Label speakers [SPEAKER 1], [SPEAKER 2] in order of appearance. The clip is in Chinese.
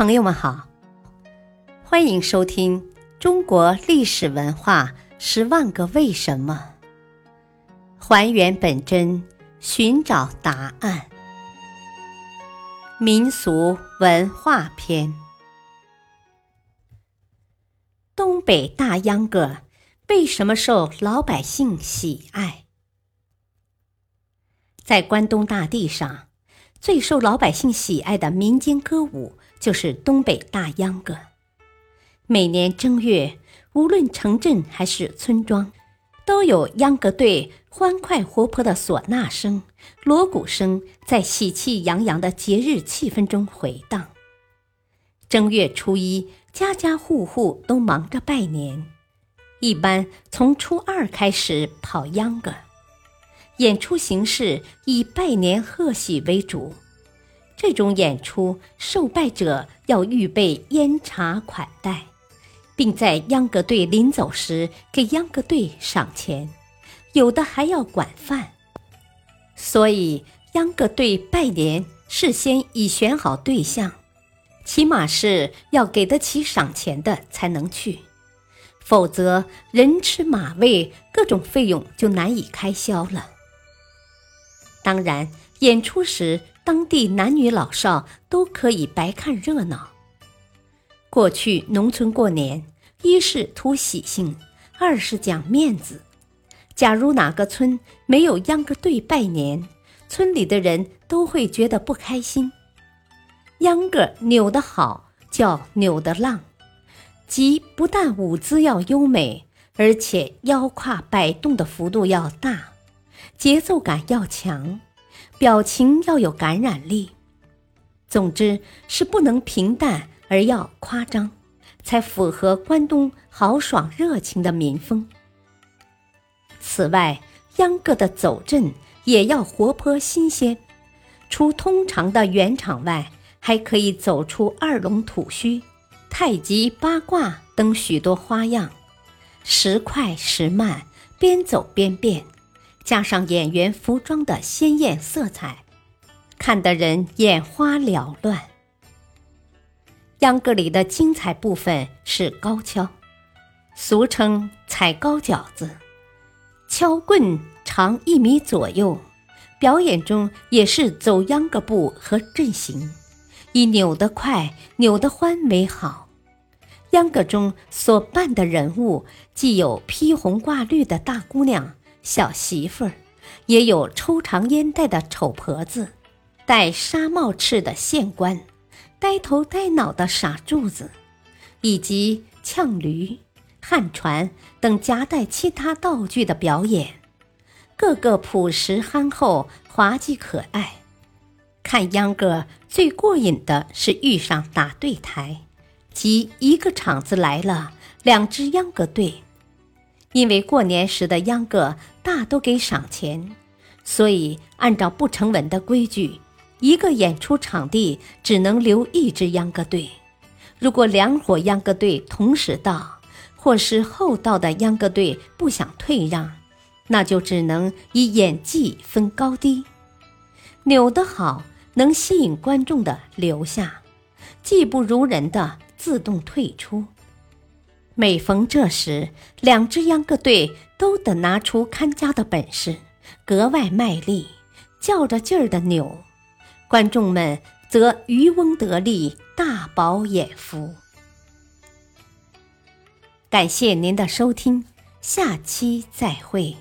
[SPEAKER 1] 朋友们好，欢迎收听《中国历史文化十万个为什么》，还原本真，寻找答案。民俗文化篇：东北大秧歌为什么受老百姓喜爱？在关东大地上，最受老百姓喜爱的民间歌舞。就是东北大秧歌。每年正月，无论城镇还是村庄，都有秧歌队欢快活泼的唢呐声、锣鼓声在喜气洋洋的节日气氛中回荡。正月初一，家家户户都忙着拜年，一般从初二开始跑秧歌，演出形式以拜年贺喜为主。这种演出，受拜者要预备烟茶款待，并在秧歌队临走时给秧歌队赏钱，有的还要管饭。所以，秧歌队拜年事先已选好对象，起码是要给得起赏钱的才能去，否则人吃马喂，各种费用就难以开销了。当然，演出时。当地男女老少都可以白看热闹。过去农村过年，一是图喜庆，二是讲面子。假如哪个村没有秧歌队拜年，村里的人都会觉得不开心。秧歌扭得好，叫扭得浪，即不但舞姿要优美，而且腰胯摆动的幅度要大，节奏感要强。表情要有感染力，总之是不能平淡而要夸张，才符合关东豪爽热情的民风。此外，秧歌的走阵也要活泼新鲜，除通常的圆场外，还可以走出二龙吐须、太极八卦等许多花样，时快时慢，边走边变。加上演员服装的鲜艳色彩，看得人眼花缭乱。秧歌里的精彩部分是高跷，俗称踩高脚子，敲棍长一米左右。表演中也是走秧歌步和阵型，以扭得快、扭得欢为好。秧歌中所扮的人物，既有披红挂绿的大姑娘。小媳妇儿，也有抽长烟袋的丑婆子，戴纱帽翅的县官，呆头呆脑的傻柱子，以及呛驴、旱船等夹带其他道具的表演，个个朴实憨厚、滑稽可爱。看秧歌最过瘾的是遇上打对台，即一个场子来了两支秧歌队。因为过年时的秧歌大都给赏钱，所以按照不成文的规矩，一个演出场地只能留一支秧歌队。如果两伙秧歌队同时到，或是后到的秧歌队不想退让，那就只能以演技分高低。扭得好能吸引观众的留下，技不如人的自动退出。每逢这时，两只秧歌队都得拿出看家的本事，格外卖力，较着劲儿的扭，观众们则渔翁得利，大饱眼福。感谢您的收听，下期再会。